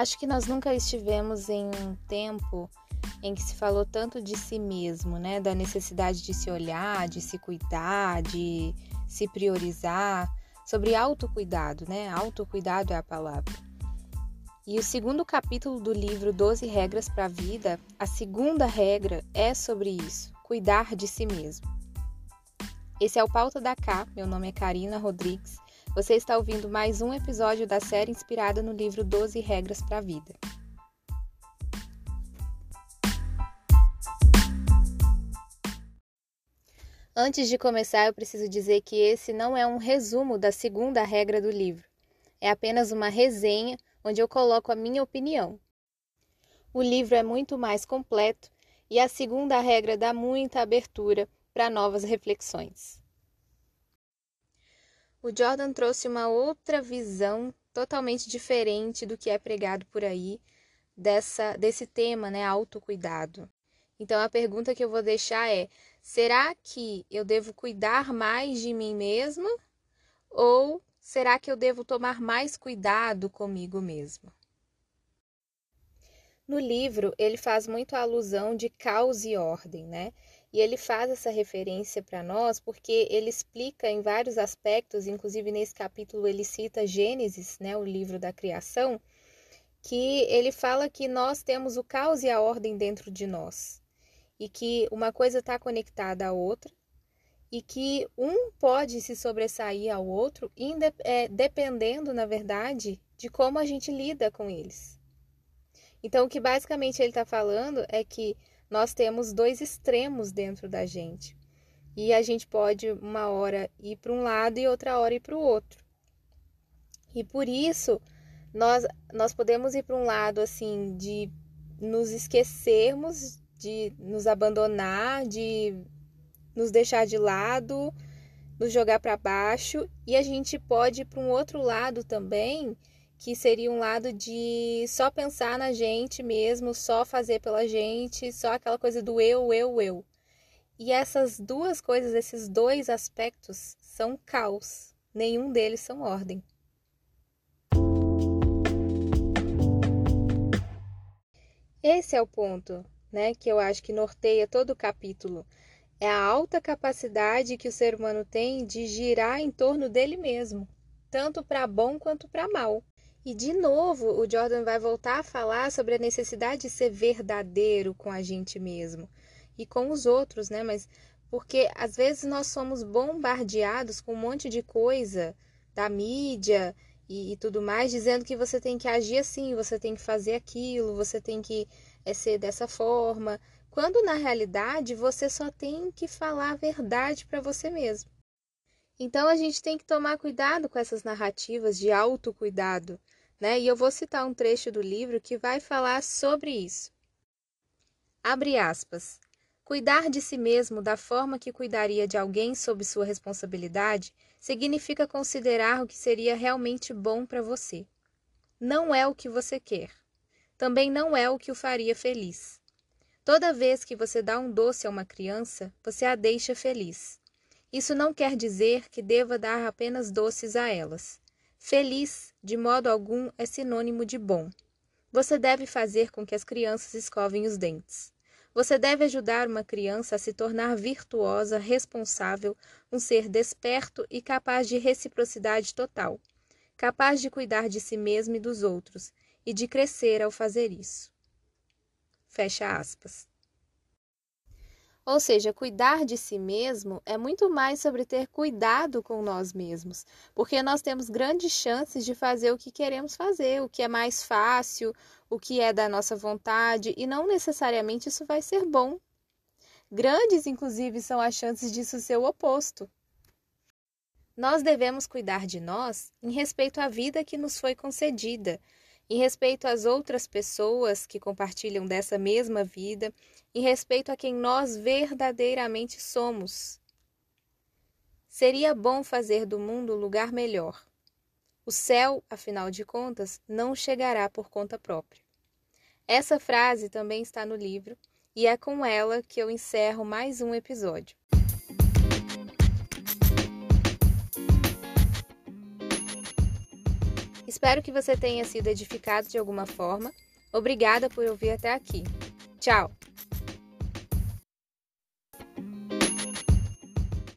Acho que nós nunca estivemos em um tempo em que se falou tanto de si mesmo, né? Da necessidade de se olhar, de se cuidar, de se priorizar, sobre autocuidado, né? Autocuidado é a palavra. E o segundo capítulo do livro 12 Regras para a Vida, a segunda regra é sobre isso, cuidar de si mesmo. Esse é o Pauta da Cá, meu nome é Karina Rodrigues. Você está ouvindo mais um episódio da série inspirada no livro 12 Regras para a Vida. Antes de começar, eu preciso dizer que esse não é um resumo da segunda regra do livro. É apenas uma resenha onde eu coloco a minha opinião. O livro é muito mais completo e a segunda regra dá muita abertura para novas reflexões. O Jordan trouxe uma outra visão totalmente diferente do que é pregado por aí dessa desse tema, né, autocuidado. Então a pergunta que eu vou deixar é: Será que eu devo cuidar mais de mim mesma? Ou será que eu devo tomar mais cuidado comigo mesma? No livro, ele faz muito alusão de caos e ordem, né? E ele faz essa referência para nós porque ele explica em vários aspectos, inclusive nesse capítulo ele cita Gênesis, né, o livro da criação, que ele fala que nós temos o caos e a ordem dentro de nós e que uma coisa está conectada à outra e que um pode se sobressair ao outro, é, dependendo, na verdade, de como a gente lida com eles. Então, o que basicamente ele está falando é que nós temos dois extremos dentro da gente. E a gente pode, uma hora, ir para um lado e outra hora ir para o outro. E por isso, nós, nós podemos ir para um lado, assim, de nos esquecermos de nos abandonar, de nos deixar de lado, nos jogar para baixo, e a gente pode ir para um outro lado também, que seria um lado de só pensar na gente mesmo, só fazer pela gente, só aquela coisa do eu, eu, eu. E essas duas coisas, esses dois aspectos são caos, nenhum deles são ordem. Esse é o ponto né, que eu acho que norteia todo o capítulo, é a alta capacidade que o ser humano tem de girar em torno dele mesmo, tanto para bom quanto para mal. E de novo, o Jordan vai voltar a falar sobre a necessidade de ser verdadeiro com a gente mesmo e com os outros, né? Mas porque às vezes nós somos bombardeados com um monte de coisa da mídia e, e tudo mais, dizendo que você tem que agir assim, você tem que fazer aquilo, você tem que é ser dessa forma, quando na realidade você só tem que falar a verdade para você mesmo. Então a gente tem que tomar cuidado com essas narrativas de autocuidado, né? E eu vou citar um trecho do livro que vai falar sobre isso. Abre aspas. Cuidar de si mesmo da forma que cuidaria de alguém sob sua responsabilidade significa considerar o que seria realmente bom para você. Não é o que você quer, também não é o que o faria feliz. Toda vez que você dá um doce a uma criança, você a deixa feliz. Isso não quer dizer que deva dar apenas doces a elas. Feliz, de modo algum, é sinônimo de bom. Você deve fazer com que as crianças escovem os dentes. Você deve ajudar uma criança a se tornar virtuosa, responsável, um ser desperto e capaz de reciprocidade total, capaz de cuidar de si mesmo e dos outros, e de crescer ao fazer isso. Fecha aspas. Ou seja, cuidar de si mesmo é muito mais sobre ter cuidado com nós mesmos, porque nós temos grandes chances de fazer o que queremos fazer, o que é mais fácil, o que é da nossa vontade, e não necessariamente isso vai ser bom. Grandes, inclusive, são as chances disso ser o oposto. Nós devemos cuidar de nós em respeito à vida que nos foi concedida, em respeito às outras pessoas que compartilham dessa mesma vida, em respeito a quem nós verdadeiramente somos. Seria bom fazer do mundo um lugar melhor. O céu, afinal de contas, não chegará por conta própria. Essa frase também está no livro e é com ela que eu encerro mais um episódio. Espero que você tenha sido edificado de alguma forma. Obrigada por ouvir até aqui. Tchau!